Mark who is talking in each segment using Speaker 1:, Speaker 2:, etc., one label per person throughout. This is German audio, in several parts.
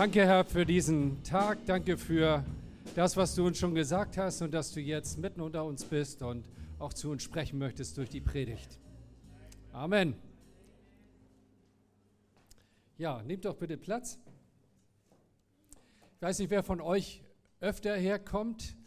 Speaker 1: Danke, Herr, für diesen Tag. Danke für das, was du uns schon gesagt hast und dass du jetzt mitten unter uns bist und auch zu uns sprechen möchtest durch die Predigt. Amen. Ja, nehmt doch bitte Platz. Ich weiß nicht, wer von euch öfter herkommt.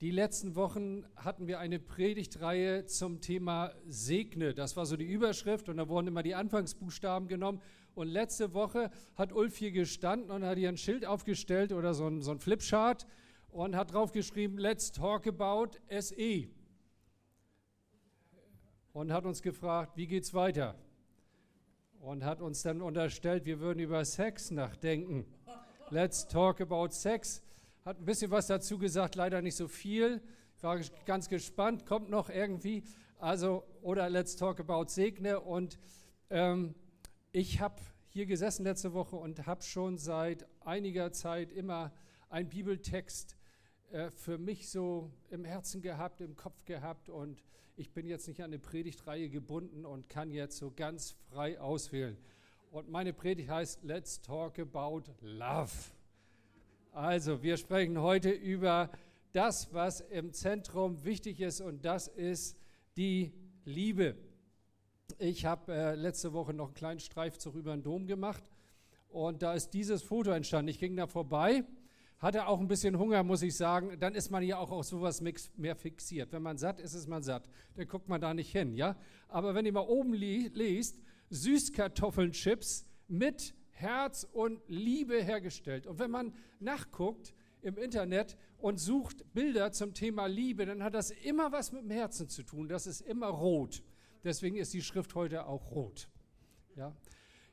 Speaker 1: Die letzten Wochen hatten wir eine Predigtreihe zum Thema Segne. Das war so die Überschrift und da wurden immer die Anfangsbuchstaben genommen. Und letzte Woche hat Ulf hier gestanden und hat hier ein Schild aufgestellt oder so ein, so ein Flipchart und hat drauf geschrieben, Let's talk about SE. Und hat uns gefragt, wie geht's weiter? Und hat uns dann unterstellt, wir würden über Sex nachdenken. Let's talk about Sex. Hat ein bisschen was dazu gesagt, leider nicht so viel. Ich war ganz gespannt, kommt noch irgendwie. Also, oder Let's talk about Segne. Und ähm, ich habe hier gesessen letzte Woche und habe schon seit einiger Zeit immer einen Bibeltext äh, für mich so im Herzen gehabt, im Kopf gehabt und ich bin jetzt nicht an eine Predigtreihe gebunden und kann jetzt so ganz frei auswählen. Und meine Predigt heißt Let's Talk About Love. Also, wir sprechen heute über das, was im Zentrum wichtig ist und das ist die Liebe. Ich habe äh, letzte Woche noch einen kleinen Streifzug über den Dom gemacht und da ist dieses Foto entstanden. Ich ging da vorbei, hatte auch ein bisschen Hunger, muss ich sagen. Dann ist man ja auch auf sowas mehr fixiert. Wenn man satt ist, ist man satt. Dann guckt man da nicht hin, ja. Aber wenn ihr mal oben li liest, Süßkartoffeln, Chips mit Herz und Liebe hergestellt. Und wenn man nachguckt im Internet und sucht Bilder zum Thema Liebe, dann hat das immer was mit dem Herzen zu tun. Das ist immer rot. Deswegen ist die Schrift heute auch rot. Ja?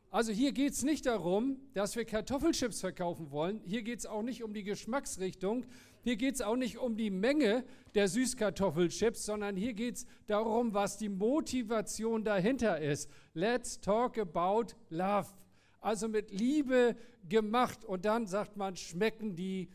Speaker 1: Also hier geht es nicht darum, dass wir Kartoffelchips verkaufen wollen. Hier geht es auch nicht um die Geschmacksrichtung. Hier geht es auch nicht um die Menge der Süßkartoffelchips, sondern hier geht es darum, was die Motivation dahinter ist. Let's talk about love. Also mit Liebe gemacht und dann sagt man, schmecken die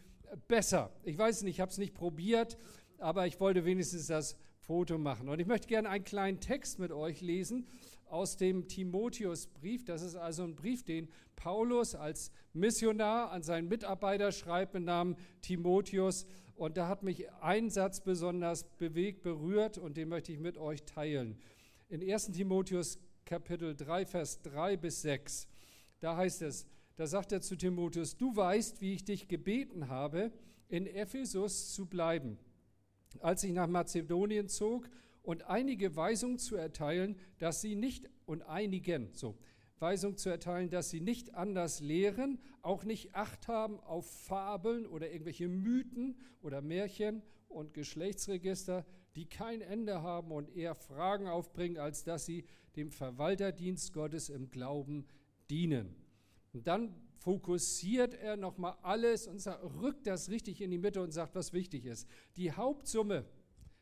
Speaker 1: besser. Ich weiß nicht, ich habe es nicht probiert, aber ich wollte wenigstens das Foto machen. Und ich möchte gerne einen kleinen Text mit euch lesen aus dem Timotheusbrief. Das ist also ein Brief, den Paulus als Missionar an seinen Mitarbeiter schreibt mit Namen Timotheus. Und da hat mich ein Satz besonders bewegt, berührt und den möchte ich mit euch teilen. In 1 Timotheus Kapitel 3, Vers 3 bis 6, da heißt es, da sagt er zu Timotheus, du weißt, wie ich dich gebeten habe, in Ephesus zu bleiben als ich nach Mazedonien zog und einige Weisungen zu erteilen, dass sie nicht und einigen so Weisung zu erteilen, dass sie nicht anders lehren, auch nicht Acht haben auf Fabeln oder irgendwelche Mythen oder Märchen und Geschlechtsregister, die kein Ende haben und eher Fragen aufbringen, als dass sie dem Verwalterdienst Gottes im Glauben dienen. Und dann fokussiert er nochmal alles und rückt das richtig in die Mitte und sagt, was wichtig ist. Die Hauptsumme,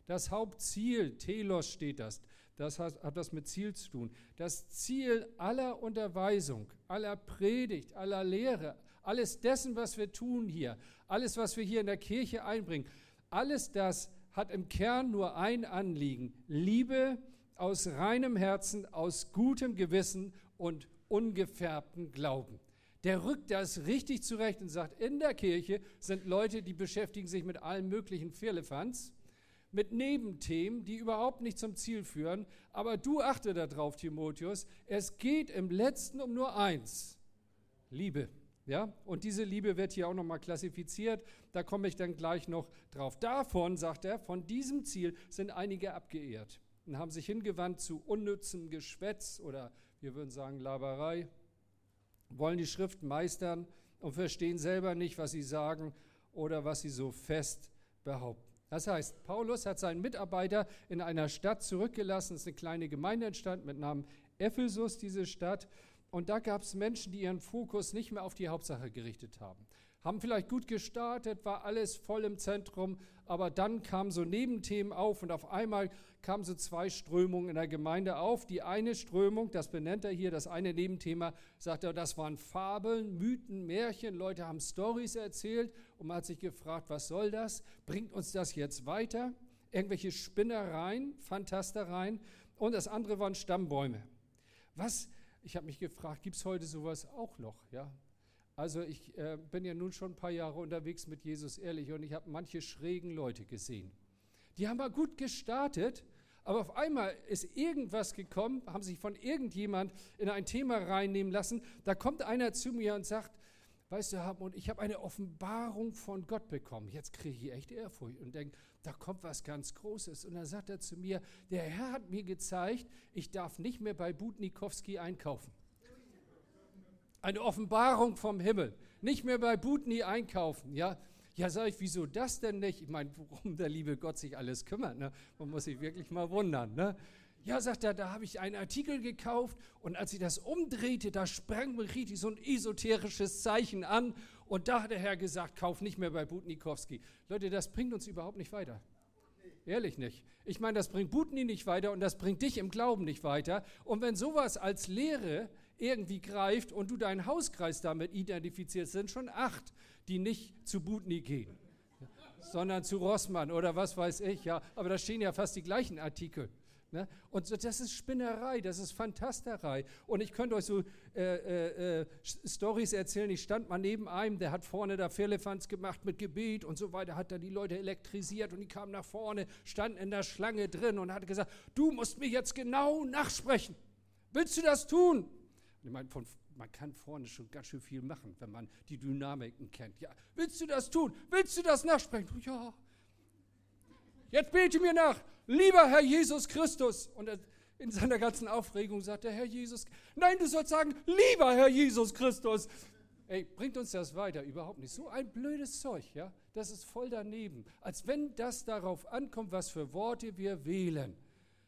Speaker 1: das Hauptziel, Telos steht das, das hat, das mit Ziel zu tun. Das Ziel aller Unterweisung, aller Predigt, aller Lehre, alles dessen, was wir tun hier, alles, was wir hier in der Kirche einbringen, alles das hat im Kern nur ein Anliegen. Liebe aus reinem Herzen, aus gutem Gewissen und ungefärbtem Glauben der rückt das richtig zurecht und sagt, in der Kirche sind Leute, die beschäftigen sich mit allen möglichen Firlefanz, mit Nebenthemen, die überhaupt nicht zum Ziel führen. Aber du achte darauf, Timotheus, es geht im letzten um nur eins, Liebe. Ja? Und diese Liebe wird hier auch nochmal klassifiziert. Da komme ich dann gleich noch drauf. Davon, sagt er, von diesem Ziel sind einige abgeehrt und haben sich hingewandt zu unnützem Geschwätz oder wir würden sagen Laberei wollen die Schrift meistern und verstehen selber nicht, was sie sagen oder was sie so fest behaupten. Das heißt, Paulus hat seinen Mitarbeiter in einer Stadt zurückgelassen, es ist eine kleine Gemeinde entstanden mit Namen Ephesus, diese Stadt. Und da gab es Menschen, die ihren Fokus nicht mehr auf die Hauptsache gerichtet haben haben vielleicht gut gestartet, war alles voll im Zentrum, aber dann kamen so Nebenthemen auf und auf einmal kamen so zwei Strömungen in der Gemeinde auf. Die eine Strömung, das benennt er hier, das eine Nebenthema, sagt er, das waren Fabeln, Mythen, Märchen, Leute haben Stories erzählt und man hat sich gefragt, was soll das? Bringt uns das jetzt weiter? Irgendwelche Spinnereien, Fantastereien und das andere waren Stammbäume. Was, ich habe mich gefragt, gibt es heute sowas auch noch? Ja? Also ich äh, bin ja nun schon ein paar Jahre unterwegs mit Jesus, ehrlich, und ich habe manche schrägen Leute gesehen. Die haben mal gut gestartet, aber auf einmal ist irgendwas gekommen, haben sich von irgendjemand in ein Thema reinnehmen lassen. Da kommt einer zu mir und sagt, weißt du, Hartmut, ich habe eine Offenbarung von Gott bekommen. Jetzt kriege ich echt Ehrfurcht und denke, da kommt was ganz Großes. Und dann sagt er zu mir, der Herr hat mir gezeigt, ich darf nicht mehr bei Budnikowski einkaufen. Eine Offenbarung vom Himmel. Nicht mehr bei Budni einkaufen, ja. Ja, sag ich, wieso das denn nicht? Ich meine, worum der liebe Gott sich alles kümmert, ne? Man muss sich wirklich mal wundern, ne? Ja, sagt er, da habe ich einen Artikel gekauft und als ich das umdrehte, da sprang mir richtig so ein esoterisches Zeichen an und da hat der Herr gesagt, kauf nicht mehr bei Butnikowski. Leute, das bringt uns überhaupt nicht weiter. Ehrlich nicht. Ich meine, das bringt Butni nicht weiter und das bringt dich im Glauben nicht weiter. Und wenn sowas als Lehre irgendwie greift und du deinen Hauskreis damit identifizierst, sind schon acht, die nicht zu Butni gehen, sondern zu Rossmann oder was weiß ich. Ja, aber da stehen ja fast die gleichen Artikel. Ne? Und das ist Spinnerei, das ist Fantasterei. Und ich könnte euch so äh, äh, äh Stories erzählen. Ich stand mal neben einem, der hat vorne da Firlefanz gemacht mit Gebet und so weiter, hat da die Leute elektrisiert und die kamen nach vorne, standen in der Schlange drin und hat gesagt: Du musst mir jetzt genau nachsprechen. Willst du das tun? Meine, von, man kann vorne schon ganz schön viel machen, wenn man die Dynamiken kennt. Ja, willst du das tun? Willst du das nachsprechen? Ja. Jetzt bete mir nach lieber Herr Jesus Christus. Und in seiner ganzen Aufregung sagt der Herr Jesus, nein, du sollst sagen, lieber Herr Jesus Christus. Ey, bringt uns das weiter? Überhaupt nicht. So ein blödes Zeug, ja? Das ist voll daneben. Als wenn das darauf ankommt, was für Worte wir wählen.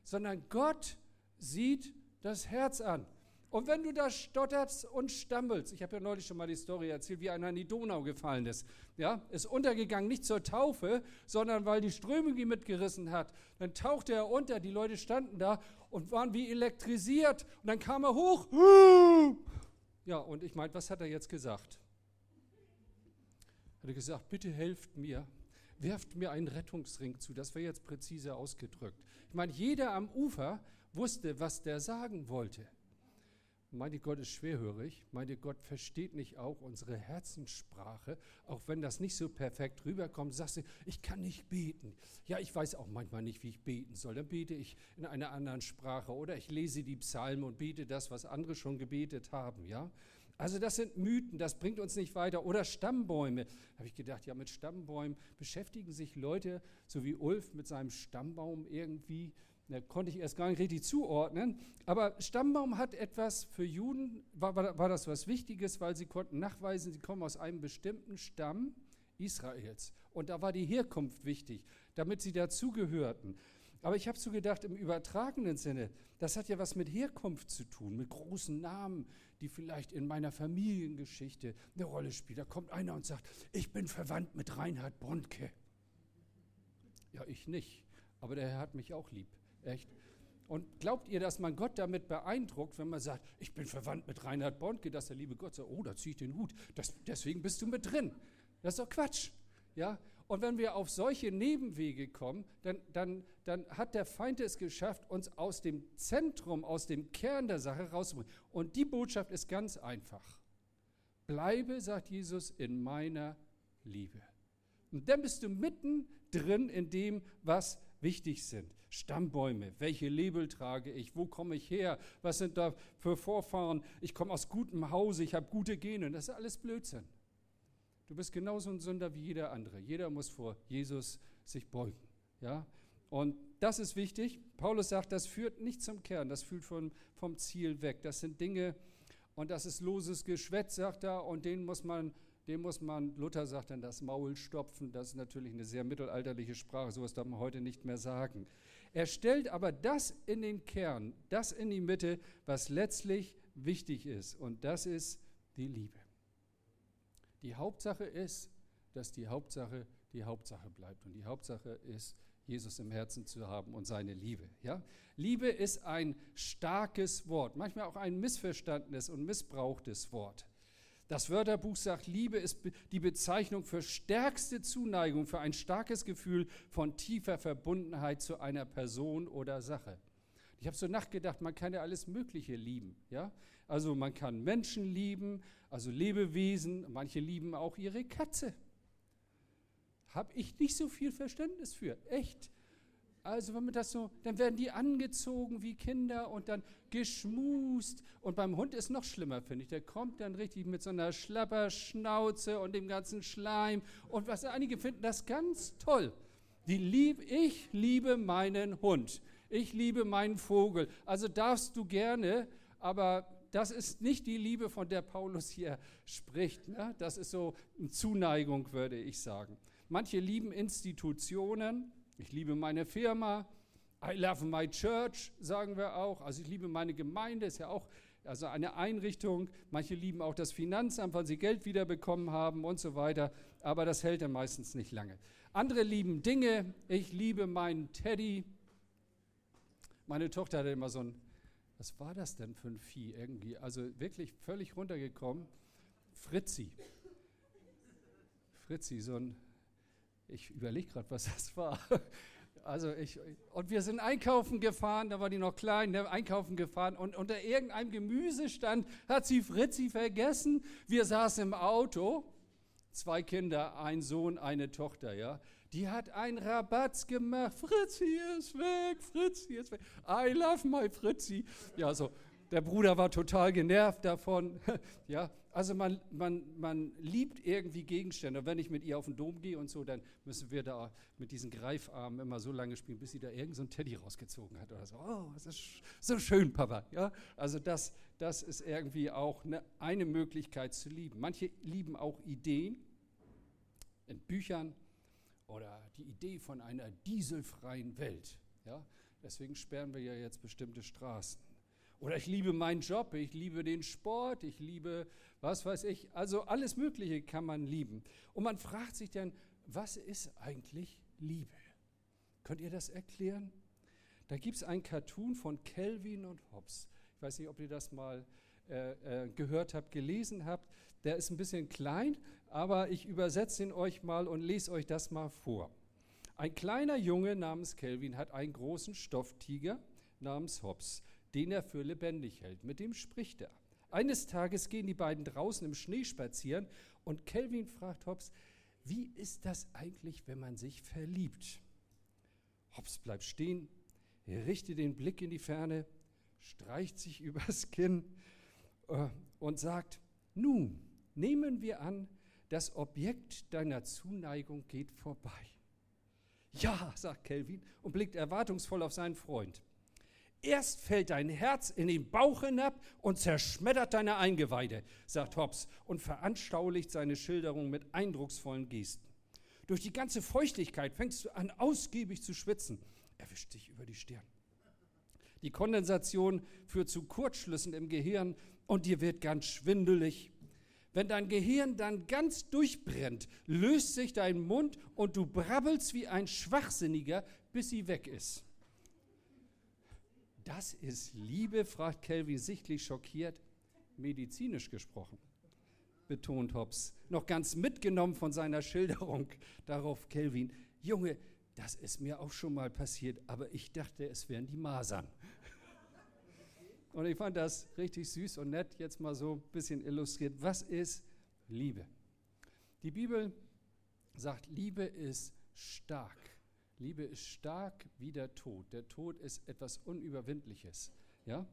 Speaker 1: Sondern Gott sieht das Herz an. Und wenn du da stotterst und stammelst, ich habe ja neulich schon mal die Story erzählt, wie einer in die Donau gefallen ist. Ja, ist untergegangen, nicht zur Taufe, sondern weil die Strömung ihn mitgerissen hat. Dann tauchte er unter, die Leute standen da und waren wie elektrisiert. Und dann kam er hoch. Ja, und ich meine, was hat er jetzt gesagt? Hat er gesagt, bitte helft mir, werft mir einen Rettungsring zu. Das wäre jetzt präzise ausgedrückt. Ich meine, jeder am Ufer wusste, was der sagen wollte. Meinte Gott ist schwerhörig, meinte Gott versteht nicht auch unsere Herzenssprache, auch wenn das nicht so perfekt rüberkommt, sagst du, ich kann nicht beten. Ja, ich weiß auch manchmal nicht, wie ich beten soll. Dann bete ich in einer anderen Sprache oder ich lese die Psalmen und bete das, was andere schon gebetet haben, ja. Also das sind Mythen, das bringt uns nicht weiter. Oder Stammbäume. Habe ich gedacht, ja, mit Stammbäumen beschäftigen sich Leute, so wie Ulf mit seinem Stammbaum irgendwie da konnte ich erst gar nicht richtig zuordnen. Aber Stammbaum hat etwas für Juden, war, war, war das was Wichtiges, weil sie konnten nachweisen, sie kommen aus einem bestimmten Stamm Israels. Und da war die Herkunft wichtig, damit sie dazugehörten. Aber ich habe so gedacht, im übertragenen Sinne, das hat ja was mit Herkunft zu tun, mit großen Namen, die vielleicht in meiner Familiengeschichte eine Rolle spielen. Da kommt einer und sagt, ich bin verwandt mit Reinhard Bronke. Ja, ich nicht, aber der Herr hat mich auch lieb. Echt? Und glaubt ihr, dass man Gott damit beeindruckt, wenn man sagt, ich bin verwandt mit Reinhard Bondke, dass der liebe Gott sagt, oh, da ziehe ich den Hut, das, deswegen bist du mit drin. Das ist doch Quatsch. Ja? Und wenn wir auf solche Nebenwege kommen, dann, dann, dann hat der Feind es geschafft, uns aus dem Zentrum, aus dem Kern der Sache rauszubringen. Und die Botschaft ist ganz einfach. Bleibe, sagt Jesus, in meiner Liebe. Und dann bist du mitten drin in dem, was wichtig sind. Stammbäume, welche Label trage ich, wo komme ich her, was sind da für Vorfahren, ich komme aus gutem Hause, ich habe gute Gene, das ist alles Blödsinn. Du bist genauso ein Sünder wie jeder andere. Jeder muss vor Jesus sich beugen. Ja? Und das ist wichtig. Paulus sagt, das führt nicht zum Kern, das führt von, vom Ziel weg. Das sind Dinge, und das ist loses Geschwätz, sagt er, und den muss man dem muss man, Luther sagt dann, das Maul stopfen. Das ist natürlich eine sehr mittelalterliche Sprache, sowas darf man heute nicht mehr sagen. Er stellt aber das in den Kern, das in die Mitte, was letztlich wichtig ist. Und das ist die Liebe. Die Hauptsache ist, dass die Hauptsache die Hauptsache bleibt. Und die Hauptsache ist, Jesus im Herzen zu haben und seine Liebe. Ja? Liebe ist ein starkes Wort, manchmal auch ein missverstandenes und missbrauchtes Wort. Das Wörterbuch sagt, Liebe ist die Bezeichnung für stärkste Zuneigung, für ein starkes Gefühl von tiefer Verbundenheit zu einer Person oder Sache. Ich habe so nachgedacht, man kann ja alles Mögliche lieben. Ja? Also man kann Menschen lieben, also Lebewesen, manche lieben auch ihre Katze. Habe ich nicht so viel Verständnis für, echt. Also wenn man das so, dann werden die angezogen wie Kinder und dann geschmust. Und beim Hund ist noch schlimmer, finde ich. Der kommt dann richtig mit so einer Schlapperschnauze und dem ganzen Schleim. Und was einige finden das ganz toll. Die lieb, ich liebe meinen Hund. Ich liebe meinen Vogel. Also darfst du gerne, aber das ist nicht die Liebe, von der Paulus hier spricht. Ne? Das ist so eine Zuneigung, würde ich sagen. Manche lieben Institutionen ich liebe meine Firma. I love my church, sagen wir auch. Also ich liebe meine Gemeinde, ist ja auch also eine Einrichtung. Manche lieben auch das Finanzamt, weil sie Geld wiederbekommen haben und so weiter. Aber das hält dann meistens nicht lange. Andere lieben Dinge. Ich liebe meinen Teddy. Meine Tochter hatte immer so ein, was war das denn für ein Vieh irgendwie? Also wirklich völlig runtergekommen. Fritzi. Fritzi, so ein ich überlege gerade, was das war. Also ich, und wir sind einkaufen gefahren, da war die noch klein, ne, einkaufen gefahren und unter irgendeinem Gemüsestand hat sie Fritzi vergessen. Wir saßen im Auto, zwei Kinder, ein Sohn, eine Tochter, ja. Die hat einen Rabatz gemacht. Fritzi ist weg, Fritzi ist weg. I love my Fritzi. Ja, so. Der Bruder war total genervt davon. ja, also man, man, man liebt irgendwie Gegenstände. Und wenn ich mit ihr auf den Dom gehe und so, dann müssen wir da mit diesen Greifarmen immer so lange spielen, bis sie da irgendein so Teddy rausgezogen hat oder so. Oh, das ist so schön, Papa. Ja, also das, das ist irgendwie auch eine, eine Möglichkeit zu lieben. Manche lieben auch Ideen in Büchern oder die Idee von einer dieselfreien Welt. Ja, deswegen sperren wir ja jetzt bestimmte Straßen. Oder ich liebe meinen Job, ich liebe den Sport, ich liebe, was weiß ich. Also alles Mögliche kann man lieben. Und man fragt sich dann, was ist eigentlich Liebe? Könnt ihr das erklären? Da gibt es einen Cartoon von Kelvin und Hobbes. Ich weiß nicht, ob ihr das mal äh, äh, gehört habt, gelesen habt. Der ist ein bisschen klein, aber ich übersetze ihn euch mal und lese euch das mal vor. Ein kleiner Junge namens Kelvin hat einen großen Stofftiger namens Hobbes den er für lebendig hält. Mit dem spricht er. Eines Tages gehen die beiden draußen im Schnee spazieren und Kelvin fragt Hobbes, wie ist das eigentlich, wenn man sich verliebt? Hobbes bleibt stehen, richtet den Blick in die Ferne, streicht sich übers Kinn äh, und sagt, nun, nehmen wir an, das Objekt deiner Zuneigung geht vorbei. Ja, sagt Kelvin und blickt erwartungsvoll auf seinen Freund. Erst fällt dein Herz in den Bauch hinab und zerschmettert deine Eingeweide, sagt Hobbes und veranschaulicht seine Schilderung mit eindrucksvollen Gesten. Durch die ganze Feuchtigkeit fängst du an, ausgiebig zu schwitzen. Er wischt sich über die Stirn. Die Kondensation führt zu Kurzschlüssen im Gehirn und dir wird ganz schwindelig. Wenn dein Gehirn dann ganz durchbrennt, löst sich dein Mund und du brabbelst wie ein Schwachsinniger, bis sie weg ist. Das ist Liebe, fragt Kelvin sichtlich schockiert. Medizinisch gesprochen, betont Hobbes, noch ganz mitgenommen von seiner Schilderung. Darauf Kelvin, Junge, das ist mir auch schon mal passiert, aber ich dachte, es wären die Masern. Und ich fand das richtig süß und nett, jetzt mal so ein bisschen illustriert. Was ist Liebe? Die Bibel sagt, Liebe ist stark. Liebe ist stark wie der Tod. Der Tod ist etwas Unüberwindliches. Ja?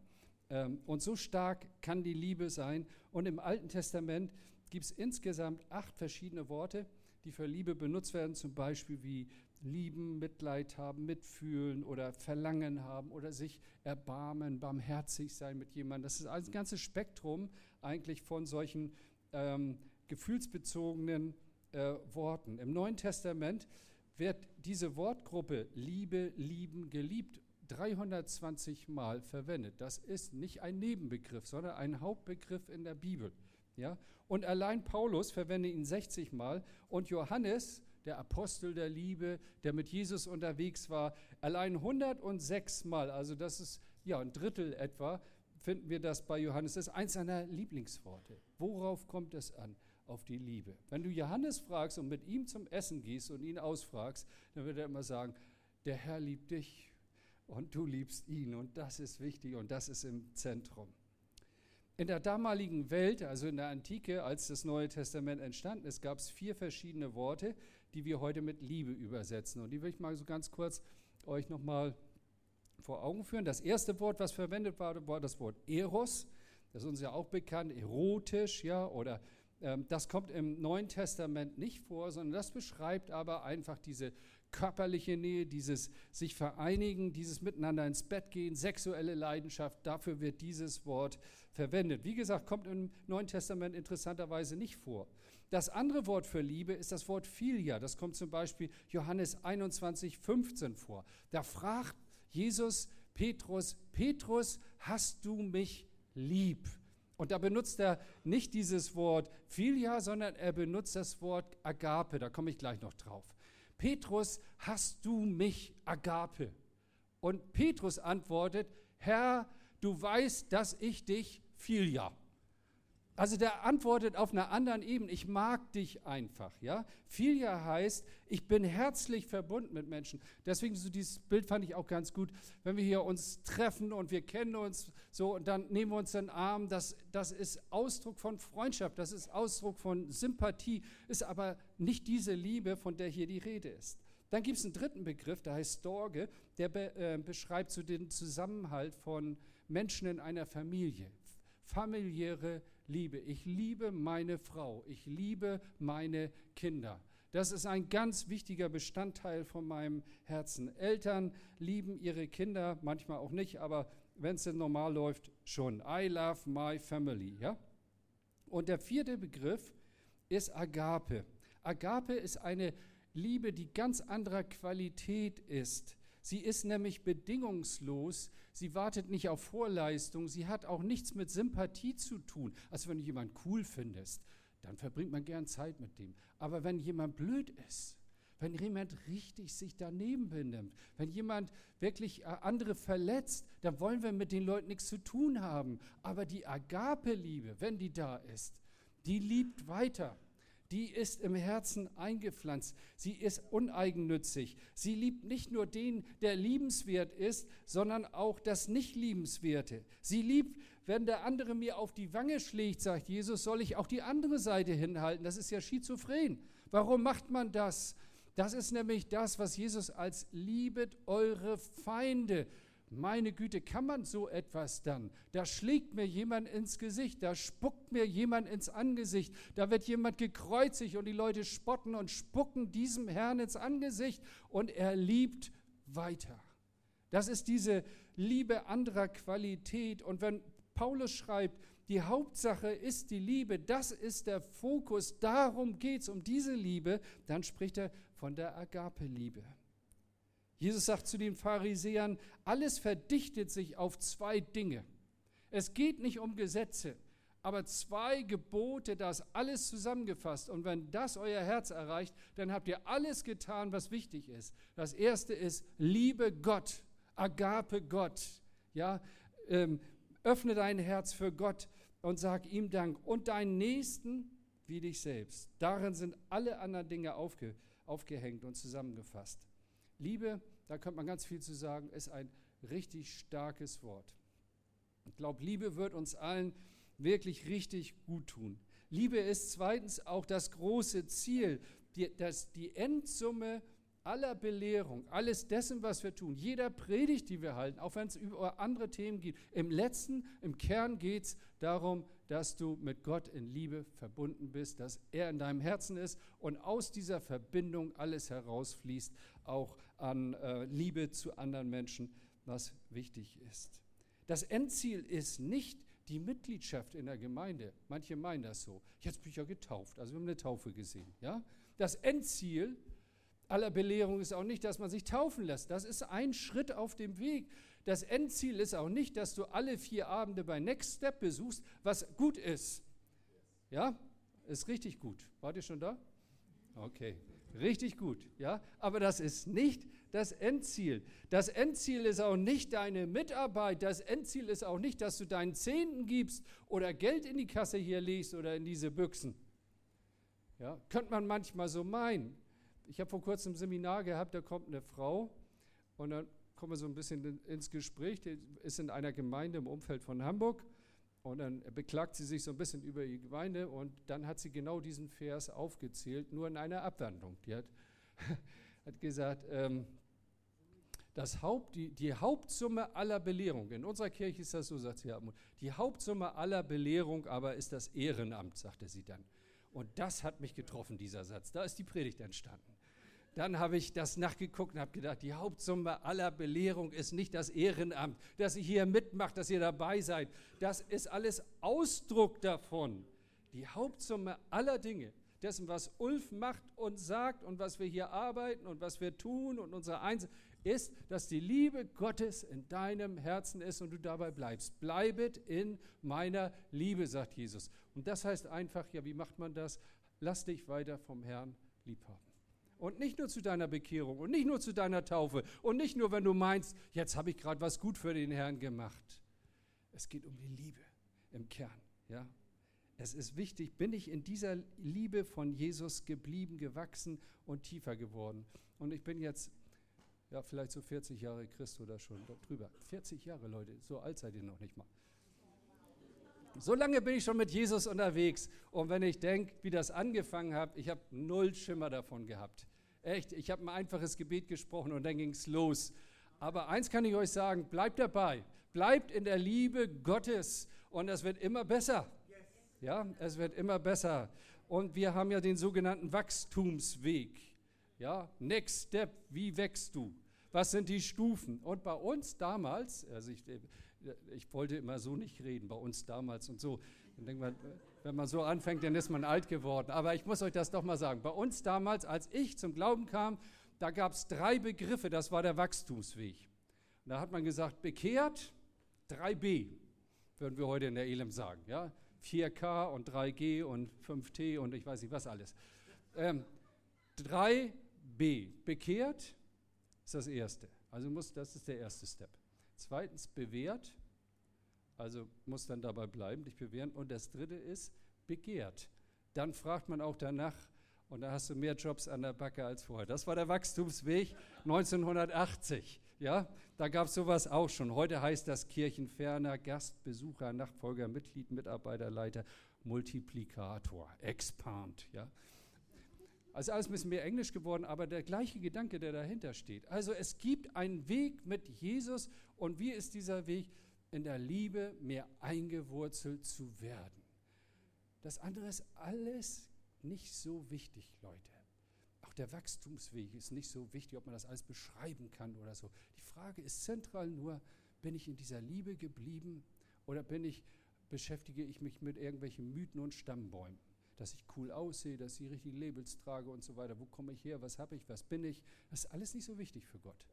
Speaker 1: Ähm, und so stark kann die Liebe sein. Und im Alten Testament gibt es insgesamt acht verschiedene Worte, die für Liebe benutzt werden, zum Beispiel wie lieben, Mitleid haben, mitfühlen oder Verlangen haben oder sich erbarmen, barmherzig sein mit jemandem. Das ist ein ganzes Spektrum eigentlich von solchen ähm, gefühlsbezogenen äh, Worten. Im Neuen Testament wird diese Wortgruppe Liebe, Lieben, Geliebt 320 Mal verwendet. Das ist nicht ein Nebenbegriff, sondern ein Hauptbegriff in der Bibel. Ja? Und allein Paulus verwendet ihn 60 Mal und Johannes, der Apostel der Liebe, der mit Jesus unterwegs war, allein 106 Mal, also das ist ja ein Drittel etwa, finden wir das bei Johannes. Das ist eins seiner Lieblingsworte. Worauf kommt es an? Auf die Liebe. Wenn du Johannes fragst und mit ihm zum Essen gehst und ihn ausfragst, dann wird er immer sagen, der Herr liebt dich und du liebst ihn und das ist wichtig und das ist im Zentrum. In der damaligen Welt, also in der Antike, als das Neue Testament entstanden ist, gab es vier verschiedene Worte, die wir heute mit Liebe übersetzen. Und die will ich mal so ganz kurz euch nochmal vor Augen führen. Das erste Wort, was verwendet war, war das Wort Eros. Das ist uns ja auch bekannt, erotisch, ja, oder das kommt im Neuen Testament nicht vor, sondern das beschreibt aber einfach diese körperliche Nähe, dieses sich vereinigen, dieses miteinander ins Bett gehen, sexuelle Leidenschaft, dafür wird dieses Wort verwendet. Wie gesagt, kommt im Neuen Testament interessanterweise nicht vor. Das andere Wort für Liebe ist das Wort Philia. Das kommt zum Beispiel Johannes 21, 15 vor. Da fragt Jesus Petrus, Petrus, hast du mich lieb? Und da benutzt er nicht dieses Wort Philia, sondern er benutzt das Wort Agape. Da komme ich gleich noch drauf. Petrus, hast du mich Agape? Und Petrus antwortet, Herr, du weißt, dass ich dich Philia. Also der antwortet auf einer anderen Ebene, ich mag dich einfach, ja. Filia heißt, ich bin herzlich verbunden mit Menschen. Deswegen so dieses Bild fand ich auch ganz gut, wenn wir hier uns treffen und wir kennen uns so und dann nehmen wir uns den Arm, das, das ist Ausdruck von Freundschaft, das ist Ausdruck von Sympathie, ist aber nicht diese Liebe, von der hier die Rede ist. Dann gibt es einen dritten Begriff, der heißt Storge, der be, äh, beschreibt so den Zusammenhalt von Menschen in einer Familie, familiäre Liebe. Ich liebe meine Frau. Ich liebe meine Kinder. Das ist ein ganz wichtiger Bestandteil von meinem Herzen. Eltern lieben ihre Kinder, manchmal auch nicht, aber wenn es denn normal läuft, schon. I love my family. Ja? Und der vierte Begriff ist Agape. Agape ist eine Liebe, die ganz anderer Qualität ist. Sie ist nämlich bedingungslos. Sie wartet nicht auf Vorleistung. Sie hat auch nichts mit Sympathie zu tun. Also wenn du jemanden cool findest, dann verbringt man gern Zeit mit dem. Aber wenn jemand blöd ist, wenn jemand richtig sich daneben benimmt, wenn jemand wirklich äh, andere verletzt, dann wollen wir mit den Leuten nichts zu tun haben. Aber die Agape-Liebe, wenn die da ist, die liebt weiter die ist im Herzen eingepflanzt. Sie ist uneigennützig. Sie liebt nicht nur den, der liebenswert ist, sondern auch das Nicht-Liebenswerte. Sie liebt, wenn der andere mir auf die Wange schlägt, sagt Jesus, soll ich auch die andere Seite hinhalten. Das ist ja schizophren. Warum macht man das? Das ist nämlich das, was Jesus als liebet eure Feinde meine Güte, kann man so etwas dann? Da schlägt mir jemand ins Gesicht, da spuckt mir jemand ins Angesicht, da wird jemand gekreuzigt und die Leute spotten und spucken diesem Herrn ins Angesicht und er liebt weiter. Das ist diese Liebe anderer Qualität. Und wenn Paulus schreibt, die Hauptsache ist die Liebe, das ist der Fokus, darum geht es, um diese Liebe, dann spricht er von der Agape-Liebe. Jesus sagt zu den Pharisäern, alles verdichtet sich auf zwei Dinge. Es geht nicht um Gesetze, aber zwei Gebote, das alles zusammengefasst. Und wenn das euer Herz erreicht, dann habt ihr alles getan, was wichtig ist. Das erste ist, liebe Gott, agape Gott. Ja, ähm, öffne dein Herz für Gott und sag ihm Dank. Und deinen Nächsten wie dich selbst. Darin sind alle anderen Dinge aufge, aufgehängt und zusammengefasst. Liebe, da könnte man ganz viel zu sagen, ist ein richtig starkes Wort. Ich glaube, Liebe wird uns allen wirklich richtig gut tun. Liebe ist zweitens auch das große Ziel, die, das, die Endsumme aller Belehrung, alles dessen, was wir tun, jeder Predigt, die wir halten, auch wenn es über andere Themen geht, im letzten, im Kern geht es darum, dass du mit Gott in Liebe verbunden bist, dass er in deinem Herzen ist und aus dieser Verbindung alles herausfließt, auch an äh, Liebe zu anderen Menschen, was wichtig ist. Das Endziel ist nicht die Mitgliedschaft in der Gemeinde. Manche meinen das so. Jetzt bin ich ja getauft, also wir haben eine Taufe gesehen. Ja? Das Endziel aller Belehrung ist auch nicht, dass man sich taufen lässt. Das ist ein Schritt auf dem Weg. Das Endziel ist auch nicht, dass du alle vier Abende bei Next Step besuchst, was gut ist. Ja, ist richtig gut. Wart ihr schon da? Okay, richtig gut. Ja, aber das ist nicht das Endziel. Das Endziel ist auch nicht deine Mitarbeit. Das Endziel ist auch nicht, dass du deinen Zehnten gibst oder Geld in die Kasse hier legst oder in diese Büchsen. Ja, könnte man manchmal so meinen. Ich habe vor kurzem ein Seminar gehabt, da kommt eine Frau und dann kommen wir so ein bisschen ins Gespräch. Die ist in einer Gemeinde im Umfeld von Hamburg und dann beklagt sie sich so ein bisschen über die Gemeinde und dann hat sie genau diesen Vers aufgezählt, nur in einer Abwandlung. Die hat, hat gesagt, ähm, das Haupt, die, die Hauptsumme aller Belehrung, in unserer Kirche ist das so, sagt sie, die Hauptsumme aller Belehrung aber ist das Ehrenamt, sagte sie dann. Und das hat mich getroffen, dieser Satz. Da ist die Predigt entstanden. Dann habe ich das nachgeguckt und habe gedacht, die Hauptsumme aller Belehrung ist nicht das Ehrenamt, dass ihr hier mitmacht, dass ihr dabei seid. Das ist alles Ausdruck davon. Die Hauptsumme aller Dinge, dessen, was Ulf macht und sagt und was wir hier arbeiten und was wir tun und unsere Einzelnen, ist, dass die Liebe Gottes in deinem Herzen ist und du dabei bleibst. Bleibet in meiner Liebe, sagt Jesus. Und das heißt einfach, ja, wie macht man das? Lass dich weiter vom Herrn liebhaben. Und nicht nur zu deiner Bekehrung und nicht nur zu deiner Taufe und nicht nur, wenn du meinst, jetzt habe ich gerade was gut für den Herrn gemacht. Es geht um die Liebe im Kern. Ja? Es ist wichtig, bin ich in dieser Liebe von Jesus geblieben, gewachsen und tiefer geworden. Und ich bin jetzt ja, vielleicht so 40 Jahre Christ oder schon drüber. 40 Jahre, Leute, so alt seid ihr noch nicht mal. So lange bin ich schon mit Jesus unterwegs. Und wenn ich denke, wie das angefangen hat, ich habe null Schimmer davon gehabt. Echt, ich habe ein einfaches Gebet gesprochen und dann ging es los. Aber eins kann ich euch sagen, bleibt dabei. Bleibt in der Liebe Gottes und es wird immer besser. Ja, es wird immer besser. Und wir haben ja den sogenannten Wachstumsweg. Ja, next step, wie wächst du? Was sind die Stufen? Und bei uns damals, also ich, ich wollte immer so nicht reden, bei uns damals und so. Dann denkt man, wenn man so anfängt, dann ist man alt geworden. Aber ich muss euch das doch mal sagen. Bei uns damals, als ich zum Glauben kam, da gab es drei Begriffe, das war der Wachstumsweg. Und da hat man gesagt, bekehrt, 3b, würden wir heute in der Elem sagen. Ja? 4K und 3G und 5T und ich weiß nicht was alles. Ähm, 3 B. Bekehrt ist das erste. Also muss, das ist der erste Step. Zweitens bewährt, also muss dann dabei bleiben, dich bewähren. Und das dritte ist begehrt. Dann fragt man auch danach, und da hast du mehr Jobs an der Backe als vorher. Das war der Wachstumsweg 1980. Ja, da gab es sowas auch schon. Heute heißt das Kirchenferner, Gastbesucher, Nachfolger, Mitglied, Mitarbeiterleiter, Multiplikator, Expand. Ja, also alles ein bisschen mehr Englisch geworden, aber der gleiche Gedanke, der dahinter steht. Also es gibt einen Weg mit Jesus und wie ist dieser Weg? In der Liebe mehr eingewurzelt zu werden. Das andere ist alles nicht so wichtig, Leute. Auch der Wachstumsweg ist nicht so wichtig, ob man das alles beschreiben kann oder so. Die Frage ist zentral nur, bin ich in dieser Liebe geblieben oder bin ich, beschäftige ich mich mit irgendwelchen Mythen und Stammbäumen? Dass ich cool aussehe, dass ich die richtigen Labels trage und so weiter. Wo komme ich her? Was habe ich? Was bin ich? Das ist alles nicht so wichtig für Gott,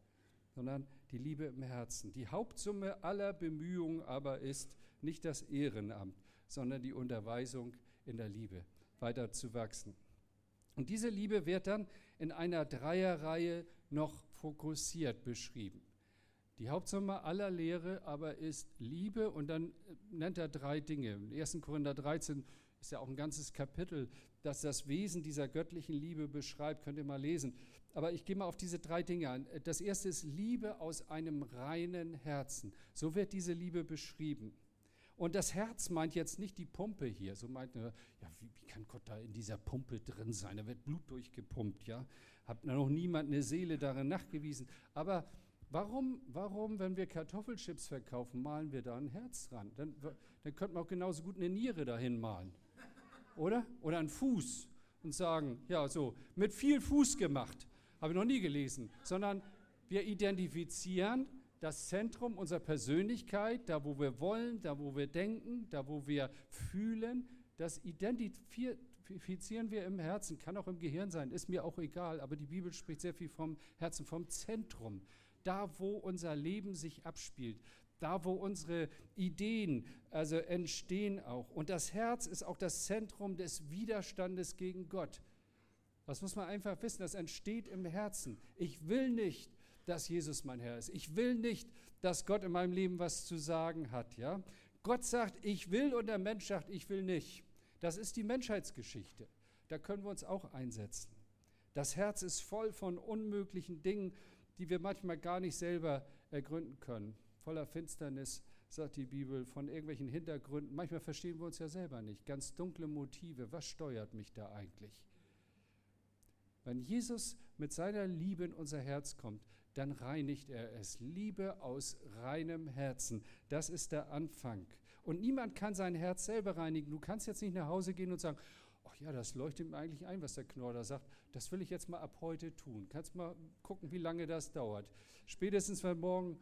Speaker 1: sondern die Liebe im Herzen. Die Hauptsumme aller Bemühungen aber ist nicht das Ehrenamt, sondern die Unterweisung in der Liebe, weiter zu wachsen. Und diese Liebe wird dann in einer Dreierreihe noch fokussiert beschrieben. Die Hauptsumme aller Lehre aber ist Liebe und dann nennt er drei Dinge. In 1. Korinther 13 ist ja auch ein ganzes Kapitel, das das Wesen dieser göttlichen Liebe beschreibt, könnt ihr mal lesen. Aber ich gehe mal auf diese drei Dinge ein. Das erste ist Liebe aus einem reinen Herzen. So wird diese Liebe beschrieben. Und das Herz meint jetzt nicht die Pumpe hier. So meint er, ja, wie, wie, kann Gott da in dieser Pumpe drin sein? Da wird Blut durchgepumpt, ja. Hat noch niemand eine Seele darin nachgewiesen. Aber warum, warum, wenn wir Kartoffelchips verkaufen, malen wir da ein Herz dran? Dann, dann könnte man auch genauso gut eine Niere dahin malen oder? Oder einen Fuß und sagen, ja, so, mit viel Fuß gemacht. Habe ich noch nie gelesen. Sondern wir identifizieren das Zentrum unserer Persönlichkeit, da wo wir wollen, da wo wir denken, da wo wir fühlen, das identifizieren wir im Herzen, kann auch im Gehirn sein, ist mir auch egal, aber die Bibel spricht sehr viel vom Herzen, vom Zentrum, da wo unser Leben sich abspielt, da wo unsere Ideen also entstehen auch. Und das Herz ist auch das Zentrum des Widerstandes gegen Gott. Das muss man einfach wissen, das entsteht im Herzen. Ich will nicht, dass Jesus mein Herr ist. Ich will nicht, dass Gott in meinem Leben was zu sagen hat. Ja? Gott sagt, ich will und der Mensch sagt, ich will nicht. Das ist die Menschheitsgeschichte. Da können wir uns auch einsetzen. Das Herz ist voll von unmöglichen Dingen, die wir manchmal gar nicht selber ergründen können. Voller Finsternis, sagt die Bibel, von irgendwelchen Hintergründen. Manchmal verstehen wir uns ja selber nicht. Ganz dunkle Motive. Was steuert mich da eigentlich? Wenn Jesus mit seiner Liebe in unser Herz kommt, dann reinigt er es. Liebe aus reinem Herzen. Das ist der Anfang. Und niemand kann sein Herz selber reinigen. Du kannst jetzt nicht nach Hause gehen und sagen, ach ja, das leuchtet mir eigentlich ein, was der Knorr sagt. Das will ich jetzt mal ab heute tun. Kannst mal gucken, wie lange das dauert. Spätestens, wenn morgen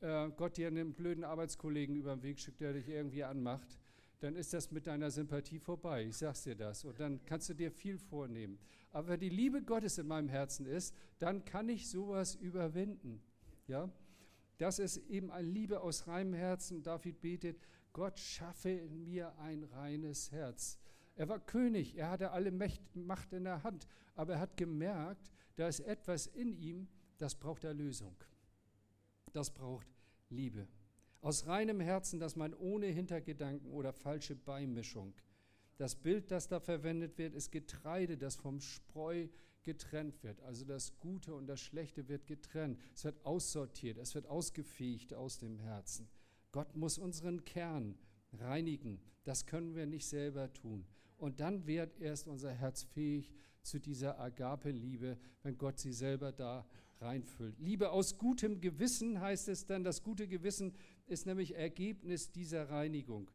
Speaker 1: äh, Gott dir einen blöden Arbeitskollegen über den Weg schickt, der dich irgendwie anmacht, dann ist das mit deiner Sympathie vorbei. Ich sag's dir das. Und dann kannst du dir viel vornehmen. Aber wenn die Liebe Gottes in meinem Herzen ist, dann kann ich sowas überwinden. Ja? Das ist eben eine Liebe aus reinem Herzen. David betet, Gott schaffe in mir ein reines Herz. Er war König, er hatte alle Macht in der Hand, aber er hat gemerkt, da ist etwas in ihm, das braucht Erlösung. Das braucht Liebe. Aus reinem Herzen, das man ohne Hintergedanken oder falsche Beimischung. Das Bild, das da verwendet wird, ist Getreide, das vom Spreu getrennt wird. Also das Gute und das Schlechte wird getrennt. Es wird aussortiert, es wird ausgefegt aus dem Herzen. Gott muss unseren Kern reinigen. Das können wir nicht selber tun. Und dann wird erst unser Herz fähig zu dieser Agape-Liebe, wenn Gott sie selber da reinfüllt. Liebe aus gutem Gewissen heißt es dann. Das gute Gewissen ist nämlich Ergebnis dieser Reinigung.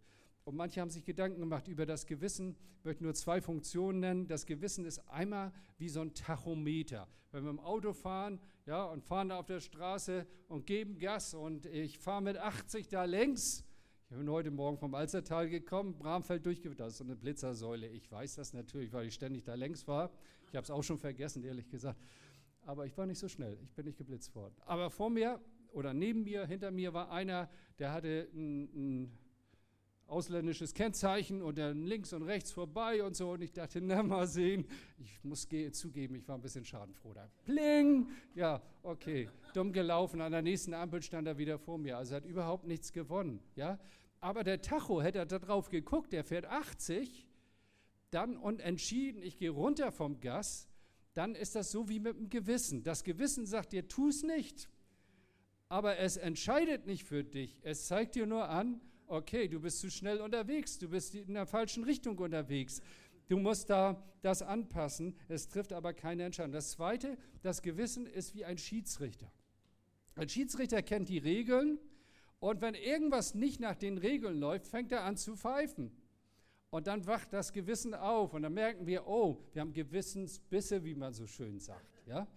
Speaker 1: Und manche haben sich Gedanken gemacht über das Gewissen. Ich möchte nur zwei Funktionen nennen. Das Gewissen ist einmal wie so ein Tachometer. Wenn wir im Auto fahren ja, und fahren da auf der Straße und geben Gas und ich fahre mit 80 da längs. Ich bin heute Morgen vom Alzertal gekommen, Bramfeld durchgeführt. Das ist so eine Blitzersäule. Ich weiß das natürlich, weil ich ständig da längs war. Ich habe es auch schon vergessen, ehrlich gesagt. Aber ich war nicht so schnell. Ich bin nicht geblitzt worden. Aber vor mir oder neben mir, hinter mir war einer, der hatte ein, ein ausländisches Kennzeichen und dann links und rechts vorbei und so. Und ich dachte, na mal sehen. Ich muss zugeben, ich war ein bisschen schadenfroh da. Pling! Ja, okay. Dumm gelaufen. An der nächsten Ampel stand er wieder vor mir. Also hat überhaupt nichts gewonnen. Ja? Aber der Tacho hätte da drauf geguckt, der fährt 80, dann und entschieden, ich gehe runter vom Gas, dann ist das so wie mit dem Gewissen. Das Gewissen sagt dir, tu es nicht. Aber es entscheidet nicht für dich. Es zeigt dir nur an, okay, du bist zu schnell unterwegs, du bist in der falschen Richtung unterwegs. Du musst da das anpassen. Es trifft aber keine Entscheidung. Das Zweite, das Gewissen ist wie ein Schiedsrichter. Ein Schiedsrichter kennt die Regeln und wenn irgendwas nicht nach den Regeln läuft, fängt er an zu pfeifen. Und dann wacht das Gewissen auf und dann merken wir, oh, wir haben Gewissensbisse, wie man so schön sagt. Ja?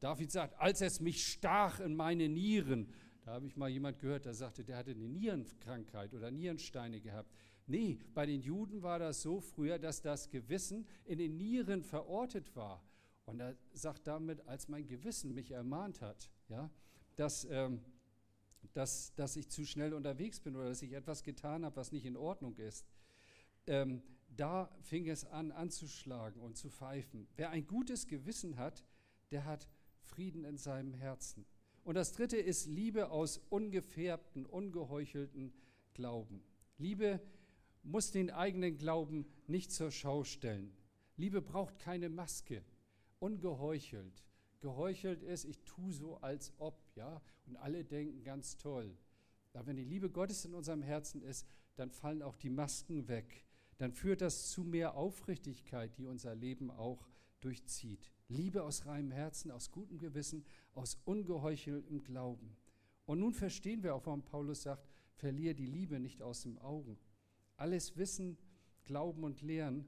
Speaker 1: David sagt, als es mich stach in meine Nieren, da habe ich mal jemand gehört, der sagte, der hatte eine Nierenkrankheit oder Nierensteine gehabt. Nee, bei den Juden war das so früher, dass das Gewissen in den Nieren verortet war. Und er sagt damit, als mein Gewissen mich ermahnt hat, ja, dass, ähm, dass, dass ich zu schnell unterwegs bin oder dass ich etwas getan habe, was nicht in Ordnung ist, ähm, da fing es an anzuschlagen und zu pfeifen. Wer ein gutes Gewissen hat, der hat Frieden in seinem Herzen. Und das dritte ist Liebe aus ungefärbten, ungeheuchelten Glauben. Liebe muss den eigenen Glauben nicht zur Schau stellen. Liebe braucht keine Maske. Ungeheuchelt. Geheuchelt ist, ich tue so als ob, ja, und alle denken ganz toll. Aber wenn die Liebe Gottes in unserem Herzen ist, dann fallen auch die Masken weg. Dann führt das zu mehr Aufrichtigkeit, die unser Leben auch durchzieht. Liebe aus reinem Herzen, aus gutem Gewissen, aus ungeheucheltem Glauben. Und nun verstehen wir auch, warum Paulus sagt, verliere die Liebe nicht aus dem Augen. Alles Wissen, Glauben und Lehren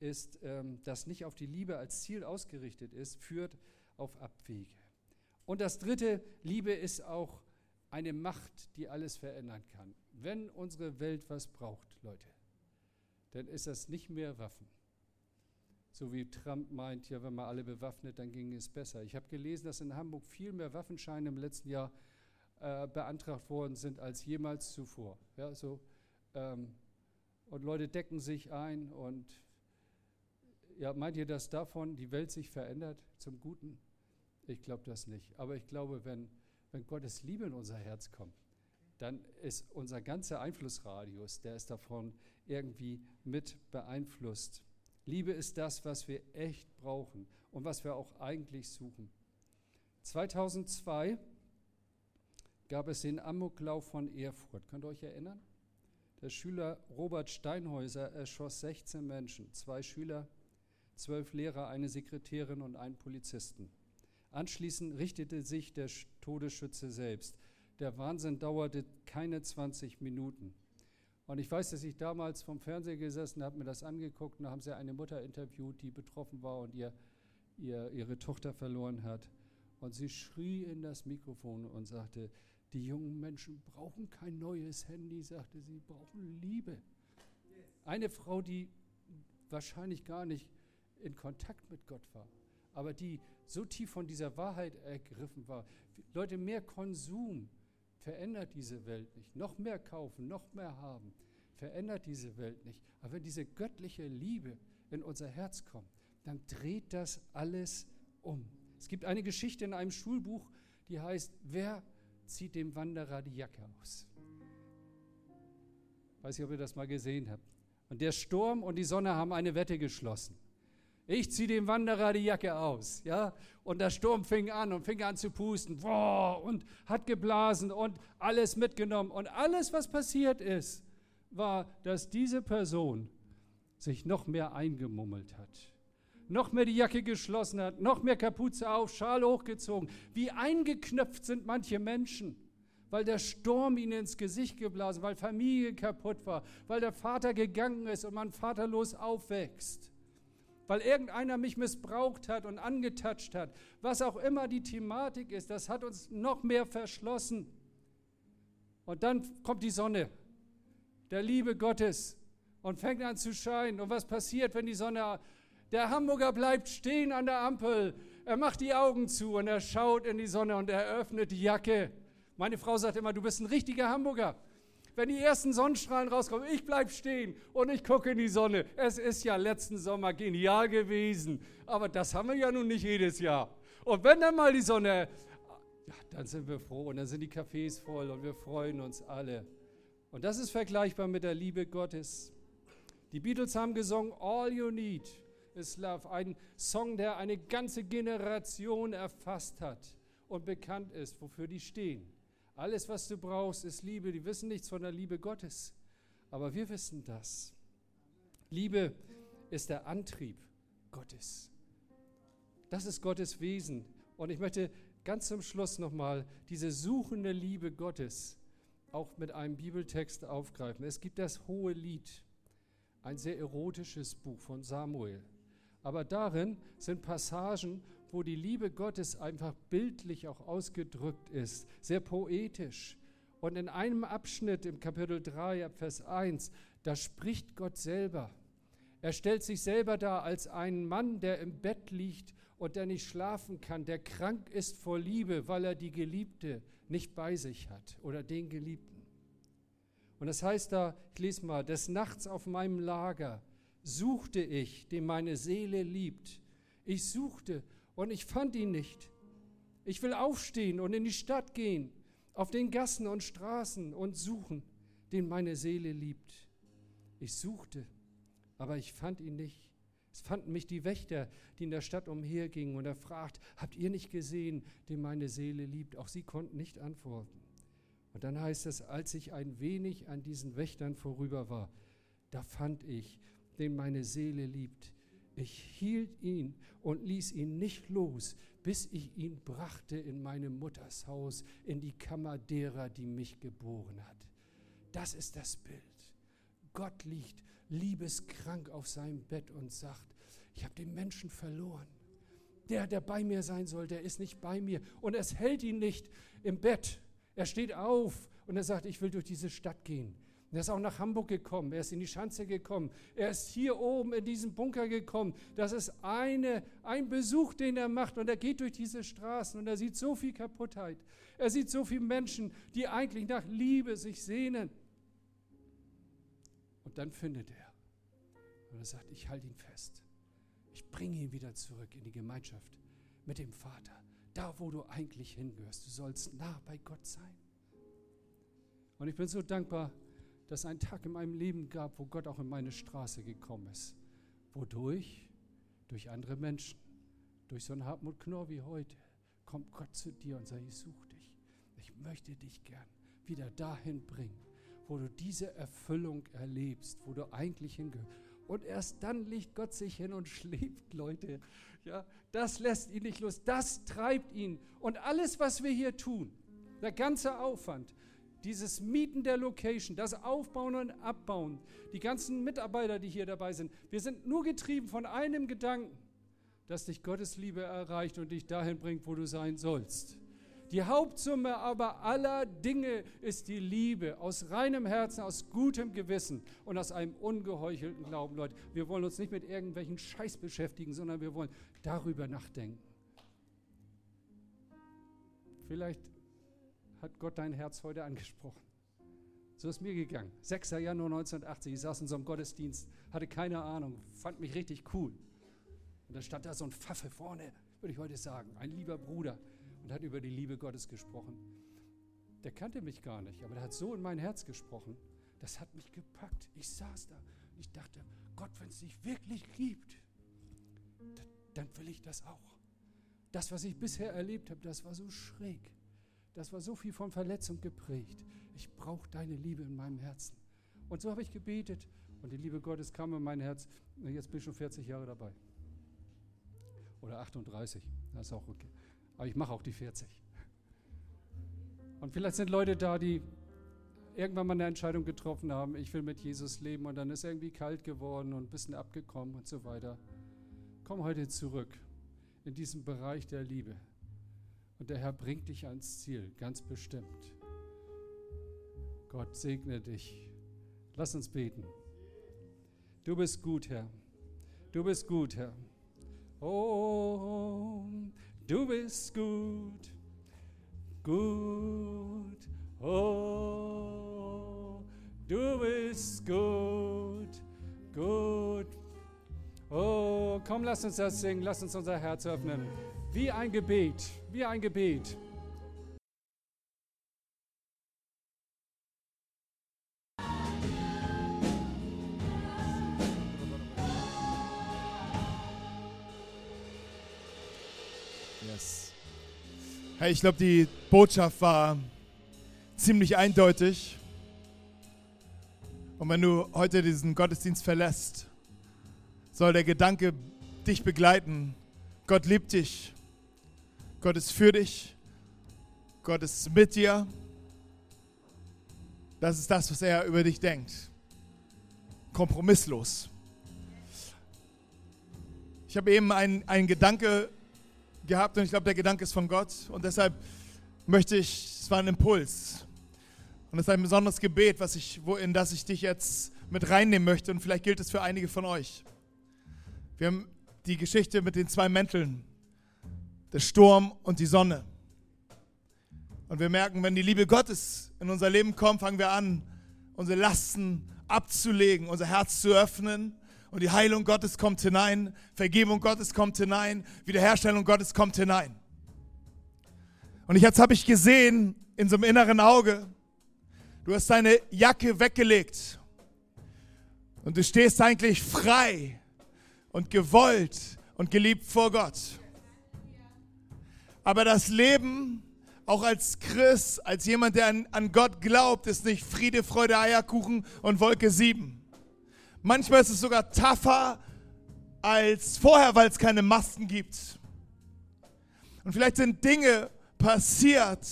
Speaker 1: ist, ähm, das nicht auf die Liebe als Ziel ausgerichtet ist, führt auf Abwege. Und das dritte, Liebe ist auch eine Macht, die alles verändern kann. Wenn unsere Welt was braucht, Leute, dann ist das nicht mehr Waffen so wie Trump meint, ja, wenn man alle bewaffnet, dann ging es besser. Ich habe gelesen, dass in Hamburg viel mehr Waffenscheine im letzten Jahr äh, beantragt worden sind als jemals zuvor. Ja, so, ähm, und Leute decken sich ein und ja, meint ihr, dass davon die Welt sich verändert zum Guten? Ich glaube das nicht. Aber ich glaube, wenn, wenn Gottes Liebe in unser Herz kommt, dann ist unser ganzer Einflussradius, der ist davon irgendwie mit beeinflusst. Liebe ist das, was wir echt brauchen und was wir auch eigentlich suchen. 2002 gab es den Amoklauf von Erfurt. Könnt ihr euch erinnern? Der Schüler Robert Steinhäuser erschoss 16 Menschen, zwei Schüler, zwölf Lehrer, eine Sekretärin und einen Polizisten. Anschließend richtete sich der Todesschütze selbst. Der Wahnsinn dauerte keine 20 Minuten. Und ich weiß, dass ich damals vom Fernseher gesessen habe, mir das angeguckt und da haben sie eine Mutter interviewt, die betroffen war und ihr, ihr, ihre Tochter verloren hat. Und sie schrie in das Mikrofon und sagte, die jungen Menschen brauchen kein neues Handy, sagte sie, brauchen Liebe. Eine Frau, die wahrscheinlich gar nicht in Kontakt mit Gott war, aber die so tief von dieser Wahrheit ergriffen war. Leute, mehr Konsum verändert diese Welt nicht. Noch mehr kaufen, noch mehr haben, verändert diese Welt nicht. Aber wenn diese göttliche Liebe in unser Herz kommt, dann dreht das alles um. Es gibt eine Geschichte in einem Schulbuch, die heißt, wer zieht dem Wanderer die Jacke aus? Weiß nicht, ob ihr das mal gesehen habt. Und der Sturm und die Sonne haben eine Wette geschlossen. Ich ziehe dem Wanderer die Jacke aus, ja. Und der Sturm fing an und fing an zu pusten, boah, und hat geblasen und alles mitgenommen. Und alles, was passiert ist, war, dass diese Person sich noch mehr eingemummelt hat noch mehr die Jacke geschlossen hat, noch mehr Kapuze auf, Schal hochgezogen. Wie eingeknöpft sind manche Menschen, weil der Sturm ihnen ins Gesicht geblasen, weil Familie kaputt war, weil der Vater gegangen ist und man vaterlos aufwächst, weil irgendeiner mich missbraucht hat und angetatscht hat. Was auch immer die Thematik ist, das hat uns noch mehr verschlossen. Und dann kommt die Sonne, der Liebe Gottes und fängt an zu scheinen. Und was passiert, wenn die Sonne der Hamburger bleibt stehen an der Ampel. Er macht die Augen zu und er schaut in die Sonne und er öffnet die Jacke. Meine Frau sagt immer, du bist ein richtiger Hamburger. Wenn die ersten Sonnenstrahlen rauskommen, ich bleibe stehen und ich gucke in die Sonne. Es ist ja letzten Sommer genial gewesen, aber das haben wir ja nun nicht jedes Jahr. Und wenn dann mal die Sonne, ja, dann sind wir froh und dann sind die Cafés voll und wir freuen uns alle. Und das ist vergleichbar mit der Liebe Gottes. Die Beatles haben gesungen All You Need is Love, ein Song, der eine ganze Generation erfasst hat und bekannt ist, wofür die stehen. Alles, was du brauchst, ist Liebe. Die wissen nichts von der Liebe Gottes, aber wir wissen das. Liebe ist der Antrieb Gottes. Das ist Gottes Wesen. Und ich möchte ganz zum Schluss nochmal diese suchende Liebe Gottes auch mit einem Bibeltext aufgreifen. Es gibt das Hohe Lied, ein sehr erotisches Buch von Samuel. Aber darin sind Passagen, wo die Liebe Gottes einfach bildlich auch ausgedrückt ist, sehr poetisch. Und in einem Abschnitt im Kapitel 3, Vers 1, da spricht Gott selber. Er stellt sich selber dar als einen Mann, der im Bett liegt und der nicht schlafen kann, der krank ist vor Liebe, weil er die Geliebte nicht bei sich hat oder den Geliebten. Und das heißt da, ich lese mal, des Nachts auf meinem Lager suchte ich, den meine Seele liebt. Ich suchte und ich fand ihn nicht. Ich will aufstehen und in die Stadt gehen, auf den Gassen und Straßen und suchen, den meine Seele liebt. Ich suchte, aber ich fand ihn nicht. Es fanden mich die Wächter, die in der Stadt umhergingen, und er fragt, habt ihr nicht gesehen, den meine Seele liebt? Auch sie konnten nicht antworten. Und dann heißt es, als ich ein wenig an diesen Wächtern vorüber war, da fand ich, den meine Seele liebt. Ich hielt ihn und ließ ihn nicht los, bis ich ihn brachte in meine Mutters Haus, in die Kammer derer, die mich geboren hat. Das ist das Bild. Gott liegt liebeskrank auf seinem Bett und sagt, ich habe den Menschen verloren. Der, der bei mir sein soll, der ist nicht bei mir. Und es hält ihn nicht im Bett. Er steht auf und er sagt, ich will durch diese Stadt gehen. Er ist auch nach Hamburg gekommen, er ist in die Schanze gekommen, er ist hier oben in diesen Bunker gekommen. Das ist eine, ein Besuch, den er macht und er geht durch diese Straßen und er sieht so viel Kaputtheit. Er sieht so viele Menschen, die eigentlich nach Liebe sich sehnen. Und dann findet er und er sagt, ich halte ihn fest. Ich bringe ihn wieder zurück in die Gemeinschaft mit dem Vater. Da, wo du eigentlich hingehörst. Du sollst nah bei Gott sein. Und ich bin so dankbar, dass es einen Tag in meinem Leben gab, wo Gott auch in meine Straße gekommen ist. Wodurch? Durch andere Menschen. Durch so einen Hartmut Knorr wie heute kommt Gott zu dir und sagt, ich suche dich. Ich möchte dich gern wieder dahin bringen, wo du diese Erfüllung erlebst, wo du eigentlich hingehörst. Und erst dann legt Gott sich hin und schläft, Leute. Ja, das lässt ihn nicht los. Das treibt ihn. Und alles, was wir hier tun, der ganze Aufwand, dieses Mieten der Location, das Aufbauen und Abbauen, die ganzen Mitarbeiter, die hier dabei sind, wir sind nur getrieben von einem Gedanken, dass dich Gottes Liebe erreicht und dich dahin bringt, wo du sein sollst. Die Hauptsumme aber aller Dinge ist die Liebe aus reinem Herzen, aus gutem Gewissen und aus einem ungeheuchelten Glauben. Leute, wir wollen uns nicht mit irgendwelchen Scheiß beschäftigen, sondern wir wollen darüber nachdenken. Vielleicht hat Gott dein Herz heute angesprochen. So ist mir gegangen. 6. Januar 1980, ich saß in so einem Gottesdienst, hatte keine Ahnung, fand mich richtig cool. Und da stand da so ein Pfaffe vorne, würde ich heute sagen, ein lieber Bruder und hat über die Liebe Gottes gesprochen. Der kannte mich gar nicht, aber der hat so in mein Herz gesprochen. Das hat mich gepackt. Ich saß da und ich dachte, Gott, wenn es dich wirklich gibt, dann will ich das auch. Das, was ich bisher erlebt habe, das war so schräg. Das war so viel von Verletzung geprägt. Ich brauche deine Liebe in meinem Herzen. Und so habe ich gebetet und die Liebe Gottes kam in mein Herz. Jetzt bin ich schon 40 Jahre dabei. Oder 38, das ist auch okay. Aber ich mache auch die 40. Und vielleicht sind Leute da, die irgendwann mal eine Entscheidung getroffen haben, ich will mit Jesus leben und dann ist irgendwie kalt geworden und ein bisschen abgekommen und so weiter. Komm heute zurück in diesen Bereich der Liebe. Und der Herr bringt dich ans Ziel, ganz bestimmt. Gott segne dich. Lass uns beten. Du bist gut, Herr. Du bist gut, Herr. Oh, du bist gut. Gut. Oh, du bist gut. Gut. Oh, komm, lass uns das singen. Lass uns unser Herz öffnen. Wie ein Gebet, wie ein Gebet.
Speaker 2: Yes. Hey, ich glaube, die Botschaft war ziemlich eindeutig. Und wenn du heute diesen Gottesdienst verlässt, soll der Gedanke dich begleiten. Gott liebt dich. Gott ist für dich. Gott ist mit dir. Das ist das, was er über dich denkt. Kompromisslos. Ich habe eben einen, Gedanke gehabt und ich glaube, der Gedanke ist von Gott. Und deshalb möchte ich, es war ein Impuls. Und es ist ein besonderes Gebet, was ich, wo, in das ich dich jetzt mit reinnehmen möchte. Und vielleicht gilt es für einige von euch. Wir haben die Geschichte mit den zwei Mänteln der Sturm und die Sonne. Und wir merken, wenn die Liebe Gottes in unser Leben kommt, fangen wir an, unsere Lasten abzulegen, unser Herz zu öffnen. Und die Heilung Gottes kommt hinein, Vergebung Gottes kommt hinein, Wiederherstellung Gottes kommt hinein. Und jetzt habe ich gesehen, in so einem inneren Auge, du hast deine Jacke weggelegt. Und du stehst eigentlich frei und gewollt und geliebt vor Gott. Aber das Leben, auch als Christ, als jemand, der an, an Gott glaubt, ist nicht Friede, Freude, Eierkuchen und Wolke 7. Manchmal ist es sogar tougher als vorher, weil es keine Masken gibt. Und vielleicht sind Dinge passiert,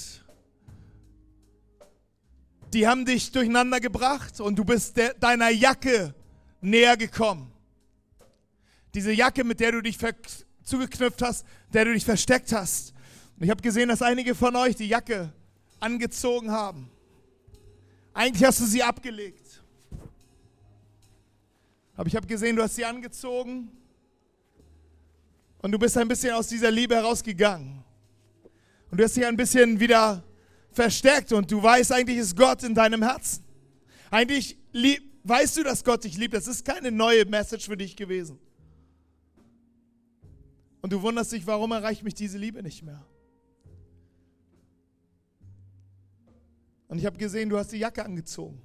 Speaker 2: die haben dich durcheinander gebracht und du bist de deiner Jacke näher gekommen. Diese Jacke, mit der du dich zugeknüpft hast, der du dich versteckt hast. Und ich habe gesehen, dass einige von euch die Jacke angezogen haben. Eigentlich hast du sie abgelegt. Aber ich habe gesehen, du hast sie angezogen und du bist ein bisschen aus dieser Liebe herausgegangen. Und du hast sie ein bisschen wieder verstärkt und du weißt, eigentlich ist Gott in deinem Herzen. Eigentlich weißt du, dass Gott dich liebt. Das ist keine neue Message für dich gewesen. Und du wunderst dich, warum erreicht mich diese Liebe nicht mehr? Und ich habe gesehen, du hast die Jacke angezogen.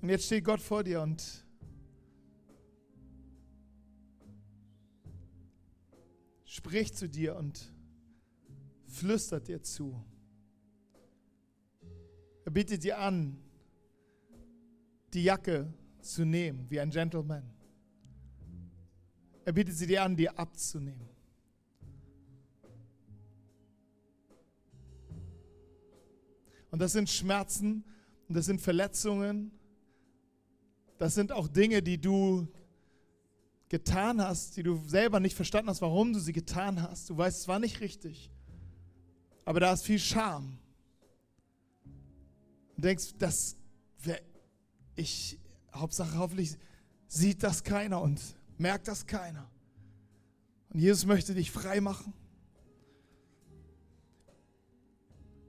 Speaker 2: Und jetzt steht Gott vor dir und spricht zu dir und flüstert dir zu. Er bietet dir an, die Jacke zu nehmen, wie ein Gentleman. Er bietet sie dir an, dir abzunehmen. Und das sind Schmerzen und das sind Verletzungen. Das sind auch Dinge, die du getan hast, die du selber nicht verstanden hast, warum du sie getan hast. Du weißt, es war nicht richtig. Aber da ist viel Scham. Und denkst, das wäre ich, Hauptsache hoffentlich sieht das keiner und merkt das keiner. Und Jesus möchte dich frei machen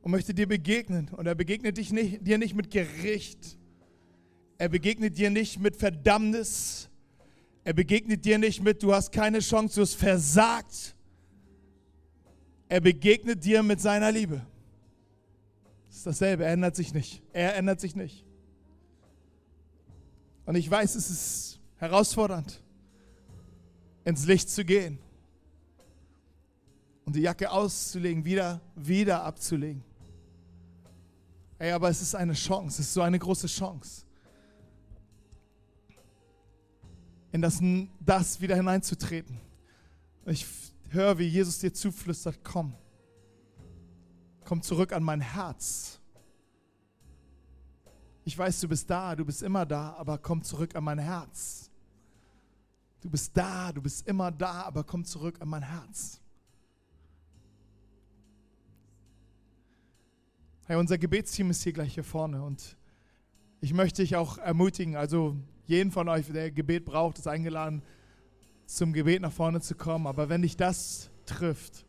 Speaker 2: und möchte dir begegnen. Und er begegnet dich nicht, dir nicht mit Gericht. Er begegnet dir nicht mit Verdammnis. Er begegnet dir nicht mit, du hast keine Chance, du hast versagt. Er begegnet dir mit seiner Liebe. Das ist dasselbe, er ändert sich nicht. Er ändert sich nicht. Und ich weiß, es ist herausfordernd, ins Licht zu gehen und die Jacke auszulegen, wieder, wieder abzulegen. Ey, aber es ist eine Chance, es ist so eine große Chance, in das, das wieder hineinzutreten. Ich höre, wie Jesus dir zuflüstert, komm, komm zurück an mein Herz. Ich weiß, du bist da, du bist immer da, aber komm zurück an mein Herz. Du bist da, du bist immer da, aber komm zurück an mein Herz. Hey, unser Gebetsteam ist hier gleich hier vorne und ich möchte dich auch ermutigen, also jeden von euch, der Gebet braucht, ist eingeladen, zum Gebet nach vorne zu kommen. Aber wenn dich das trifft,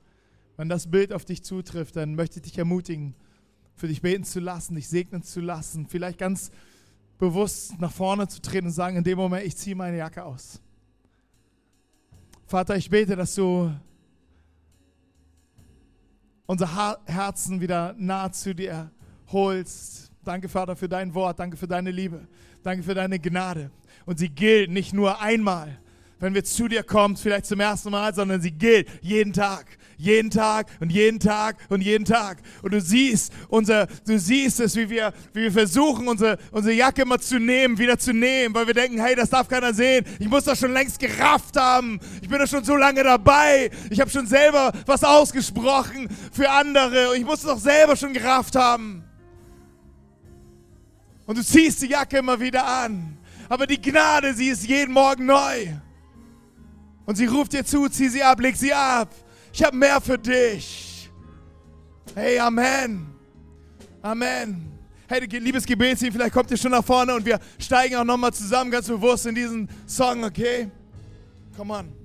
Speaker 2: wenn das Bild auf dich zutrifft, dann möchte ich dich ermutigen, für dich beten zu lassen, dich segnen zu lassen, vielleicht ganz bewusst nach vorne zu treten und sagen, in dem Moment, ich ziehe meine Jacke aus. Vater, ich bete, dass du unser Herzen wieder nah zu dir holst. Danke, Vater, für dein Wort. Danke für deine Liebe. Danke für deine Gnade. Und sie gilt nicht nur einmal, wenn wir zu dir kommen, vielleicht zum ersten Mal, sondern sie gilt jeden Tag, jeden Tag und jeden Tag und jeden Tag. Und du siehst unser, du siehst es, wie wir, wie wir versuchen, unsere, unsere Jacke immer zu nehmen, wieder zu nehmen, weil wir denken, hey, das darf keiner sehen. Ich muss das schon längst gerafft haben. Ich bin da schon so lange dabei. Ich habe schon selber was ausgesprochen für andere. Und ich muss es doch selber schon gerafft haben. Und du ziehst die Jacke immer wieder an. Aber die Gnade, sie ist jeden Morgen neu. Und sie ruft dir zu, zieh sie ab, leg sie ab. Ich habe mehr für dich. Hey, Amen. Amen. Hey, liebes Gebetsteam, vielleicht kommt ihr schon nach vorne und wir steigen auch nochmal zusammen ganz bewusst in diesen Song, okay? Come on.